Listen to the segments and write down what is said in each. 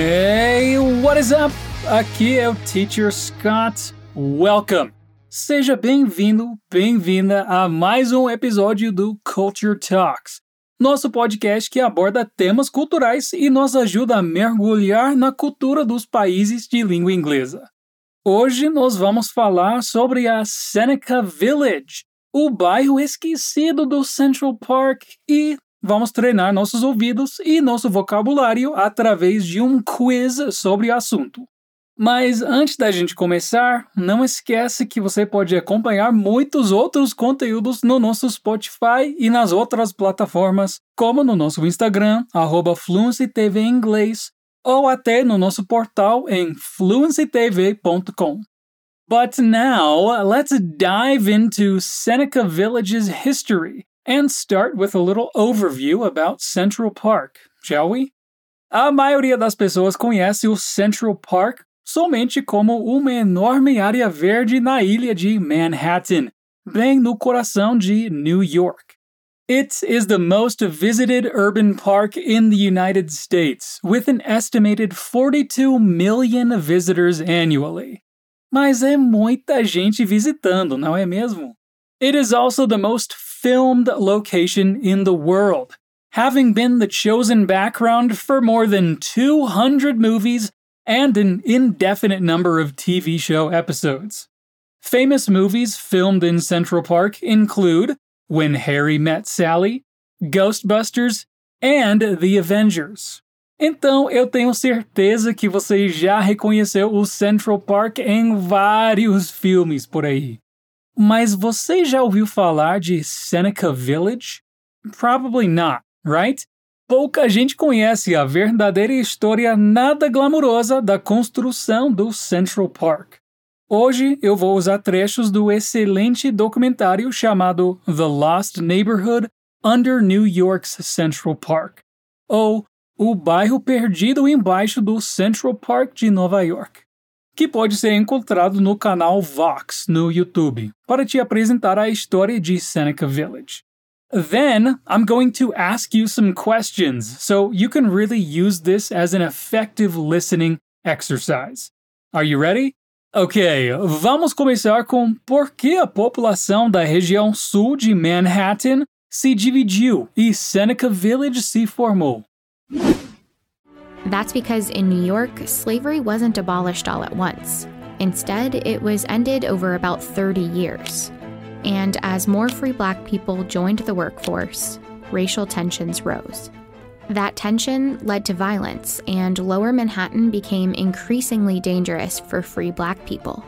Hey, what is up? Aqui é o Teacher Scott. Welcome. Seja bem-vindo, bem-vinda a mais um episódio do Culture Talks, nosso podcast que aborda temas culturais e nos ajuda a mergulhar na cultura dos países de língua inglesa. Hoje nós vamos falar sobre a Seneca Village, o bairro esquecido do Central Park e vamos treinar nossos ouvidos e nosso vocabulário através de um quiz sobre o assunto. Mas antes da gente começar, não esquece que você pode acompanhar muitos outros conteúdos no nosso Spotify e nas outras plataformas, como no nosso Instagram, arroba inglês, ou até no nosso portal em fluencytv.com. But now, let's dive into Seneca Village's history and start with a little overview about Central Park, shall we? A maioria das pessoas conhece o Central Park somente como uma enorme área verde na ilha de Manhattan, bem no coração de New York. It is the most visited urban park in the United States, with an estimated 42 million visitors annually. Mas é muita gente visitando, não é mesmo? It is also the most filmed location in the world, having been the chosen background for more than 200 movies and an indefinite number of TV show episodes. Famous movies filmed in Central Park include When Harry Met Sally, Ghostbusters and The Avengers. Então eu tenho certeza que você já reconheceu o Central Park em vários filmes por aí. Mas você já ouviu falar de Seneca Village? Probably not, right? Pouca gente conhece a verdadeira história nada glamurosa da construção do Central Park. Hoje eu vou usar trechos do excelente documentário chamado The Lost Neighborhood Under New York's Central Park, ou O Bairro Perdido Embaixo do Central Park de Nova York, que pode ser encontrado no canal Vox no YouTube, para te apresentar a história de Seneca Village. Then, I'm going to ask you some questions so you can really use this as an effective listening exercise. Are you ready? Ok, vamos começar com por que a população da região sul de Manhattan se dividiu e Seneca Village se formou. That's because in New York, slavery wasn't abolished all at once. Instead, it was ended over about 30 years. And as more free black people joined the workforce, racial tensions rose. That tension led to violence, and lower Manhattan became increasingly dangerous for free black people.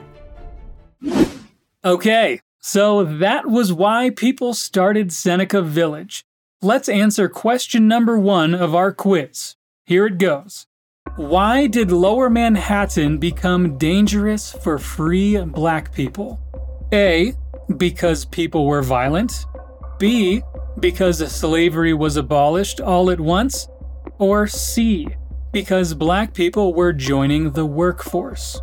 Okay, so that was why people started Seneca Village. Let's answer question number one of our quiz. Here it goes. Why did lower Manhattan become dangerous for free black people? A. Because people were violent. B because slavery was abolished all at once? Or C, because black people were joining the workforce?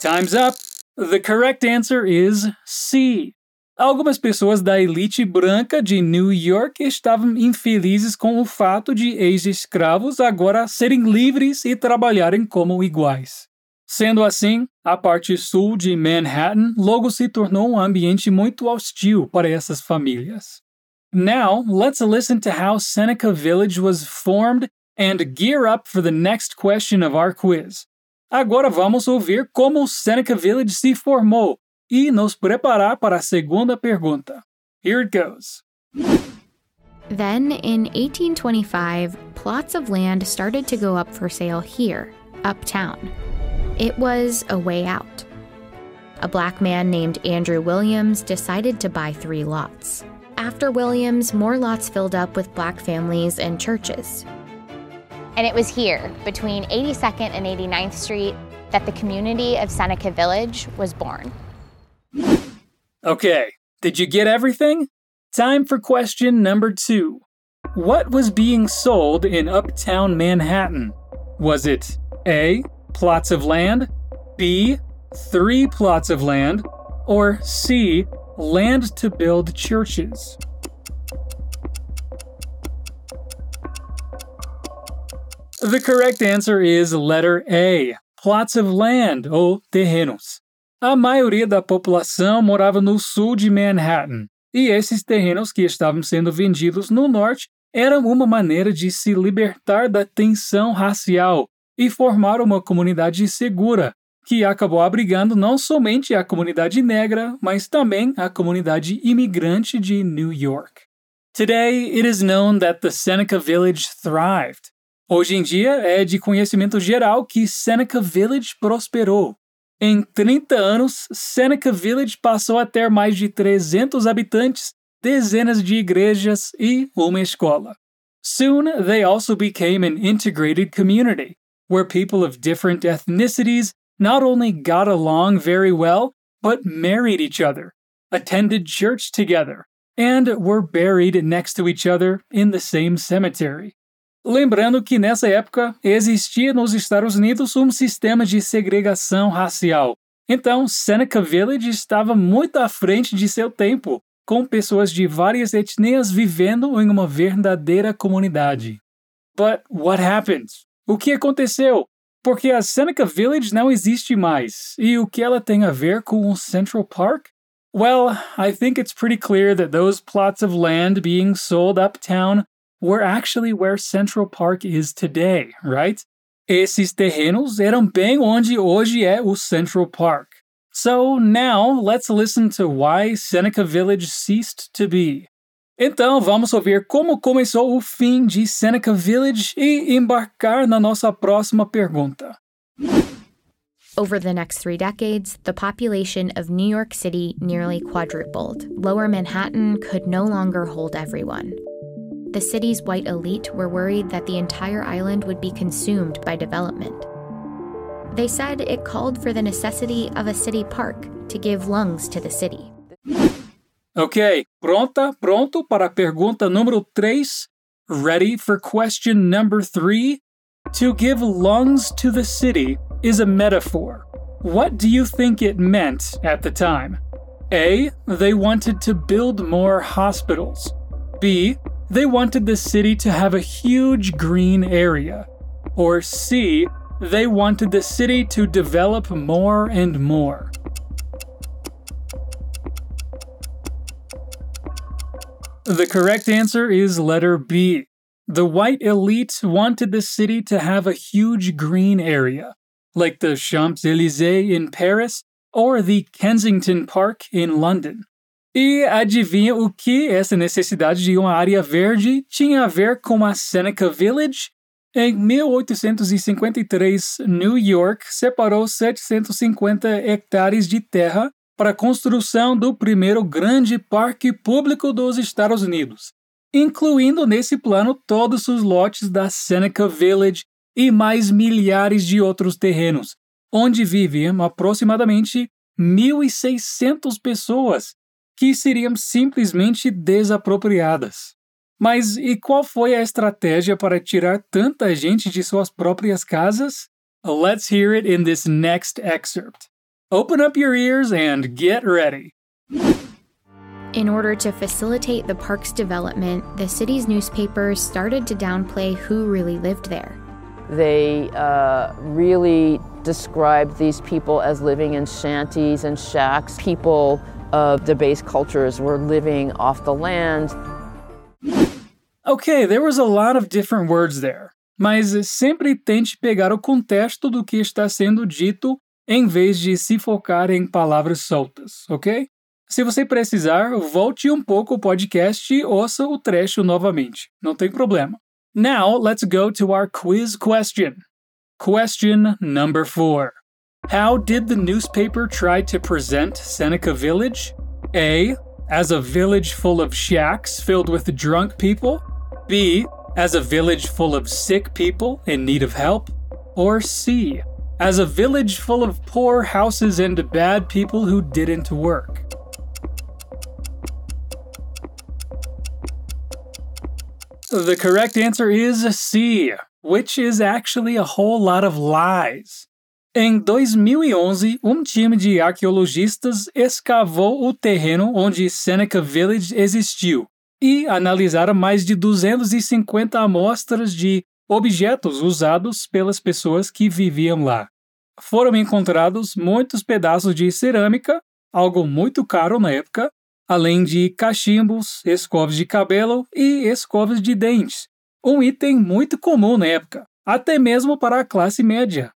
Time's up! The correct answer is C. Algumas pessoas da elite branca de New York estavam infelizes com o fato de ex-escravos agora serem livres e trabalharem como iguais. Sendo assim, a parte sul de Manhattan logo se tornou um ambiente muito hostil para essas famílias. Now, let's listen to how Seneca Village was formed and gear up for the next question of our quiz. Agora vamos ouvir como Seneca Village se formou e nos preparar para a segunda pergunta. Here it goes. Then, in 1825, plots of land started to go up for sale here, uptown. It was a way out. A black man named Andrew Williams decided to buy three lots. After Williams, more lots filled up with black families and churches. And it was here, between 82nd and 89th Street, that the community of Seneca Village was born. Okay, did you get everything? Time for question number two What was being sold in uptown Manhattan? Was it A. Plots of land, B. Three plots of land, or C. Land to build churches? The correct answer is letter A. Plots of land o oh, terrenos. A maioria da população morava no sul de Manhattan, e esses terrenos que estavam sendo vendidos no norte eram uma maneira de se libertar da tensão racial e formar uma comunidade segura, que acabou abrigando não somente a comunidade negra, mas também a comunidade imigrante de New York. Today, it is known that the Seneca Village thrived. Hoje em dia, é de conhecimento geral que Seneca Village prosperou. Em 30 anos, Seneca Village passou a ter mais de 300 habitantes, dezenas de igrejas e uma escola. Soon, they also became an integrated community, where people of different ethnicities not only got along very well, but married each other, attended church together, and were buried next to each other in the same cemetery. Lembrando que nessa época existia nos Estados Unidos um sistema de segregação racial. Então, Seneca Village estava muito à frente de seu tempo, com pessoas de várias etnias vivendo em uma verdadeira comunidade. But what happened? O que aconteceu? Porque a Seneca Village não existe mais. E o que ela tem a ver com o Central Park? Well, I think it's pretty clear that those plots of land being sold uptown were actually where Central Park is today, right? Esses terrenos eram bem onde hoje é o Central Park. So now let's listen to why Seneca Village ceased to be. Então vamos ouvir como começou o fim de Seneca Village e embarcar na nossa próxima pergunta. Over the next three decades, the population of New York City nearly quadrupled. Lower Manhattan could no longer hold everyone. The city's white elite were worried that the entire island would be consumed by development. They said it called for the necessity of a city park to give lungs to the city. Ok, pronta, pronto para pergunta número 3. Ready for question number 3? To give lungs to the city is a metaphor. What do you think it meant at the time? A. They wanted to build more hospitals. B. They wanted the city to have a huge green area. Or C, they wanted the city to develop more and more. The correct answer is letter B. The white elite wanted the city to have a huge green area, like the Champs Elysees in Paris or the Kensington Park in London. E adivinha o que essa necessidade de uma área verde tinha a ver com a Seneca Village? Em 1853, New York separou 750 hectares de terra para a construção do primeiro grande parque público dos Estados Unidos, incluindo nesse plano todos os lotes da Seneca Village e mais milhares de outros terrenos, onde viviam aproximadamente 1.600 pessoas que seriam simplesmente desapropriadas. Mas e qual foi a estratégia para tirar tanta gente de suas próprias casas? Let's hear it in this next excerpt. Open up your ears and get ready. In order to facilitate the park's development, the city's newspapers started to downplay who really lived there. They uh, really described these people as living in shanties and shacks. People of the base cultures were living off the land. Okay, there was a lot of different words there, mas sempre tente pegar o contexto do que está sendo dito em vez de se focar em palavras soltas, ok? Se você precisar, volte um pouco o podcast e ouça o trecho novamente. Não tem problema. Now, let's go to our quiz question. Question number four. How did the newspaper try to present Seneca Village? A. As a village full of shacks filled with drunk people. B. As a village full of sick people in need of help. Or C. As a village full of poor houses and bad people who didn't work. The correct answer is C, which is actually a whole lot of lies. Em 2011, um time de arqueologistas escavou o terreno onde Seneca Village existiu e analisaram mais de 250 amostras de objetos usados pelas pessoas que viviam lá. Foram encontrados muitos pedaços de cerâmica, algo muito caro na época, além de cachimbos, escovas de cabelo e escovas de dentes, um item muito comum na época, até mesmo para a classe média.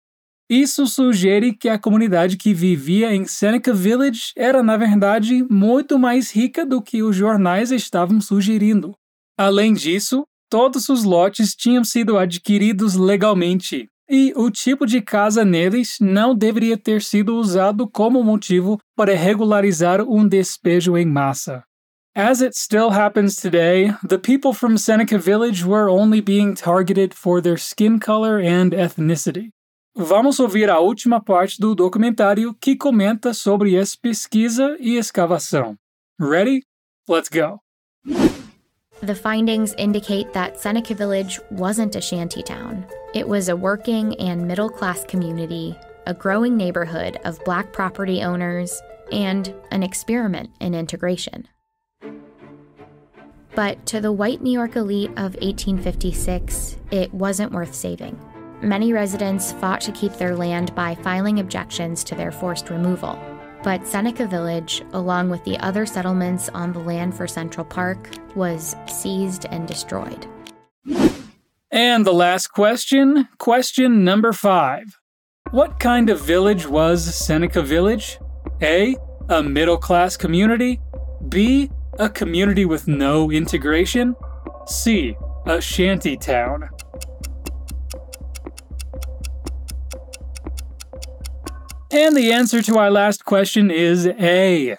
Isso sugere que a comunidade que vivia em Seneca Village era, na verdade, muito mais rica do que os jornais estavam sugerindo. Além disso, todos os lotes tinham sido adquiridos legalmente, e o tipo de casa neles não deveria ter sido usado como motivo para regularizar um despejo em massa. As it still happens today, the people from Seneca Village were only being targeted for their skin color and ethnicity. Vamos ouvir a última parte do documentário que comenta sobre essa pesquisa e escavação. Ready? Let's go. The findings indicate that Seneca Village wasn't a shanty town. It was a working and middle class community, a growing neighborhood of black property owners, and an experiment in integration. But to the white New York elite of 1856, it wasn't worth saving. Many residents fought to keep their land by filing objections to their forced removal. But Seneca Village, along with the other settlements on the land for Central Park, was seized and destroyed. And the last question, question number five. What kind of village was Seneca Village? A. A middle class community. B. A community with no integration. C. A shanty town. And the answer to our last question is A.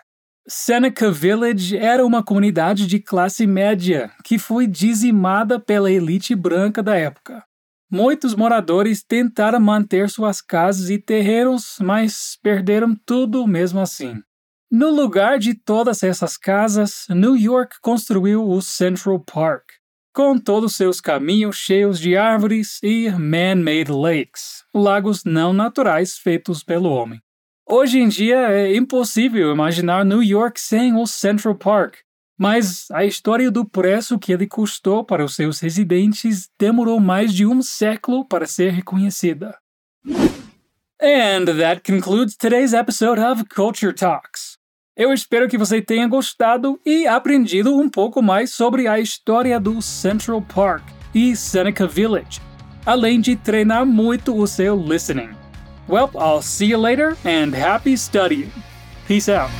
Seneca Village era uma comunidade de classe média que foi dizimada pela elite branca da época. Muitos moradores tentaram manter suas casas e terrenos, mas perderam tudo mesmo assim. No lugar de todas essas casas, New York construiu o Central Park, com todos seus caminhos cheios de árvores e man-made lakes, lagos não naturais feitos pelo homem. Hoje em dia é impossível imaginar New York sem o Central Park, mas a história do preço que ele custou para os seus residentes demorou mais de um século para ser reconhecida. And that concludes today's episode of Culture Talks. Eu espero que você tenha gostado e aprendido um pouco mais sobre a história do Central Park e Seneca Village, além de treinar muito o seu listening. Well, I'll see you later and happy studying. Peace out.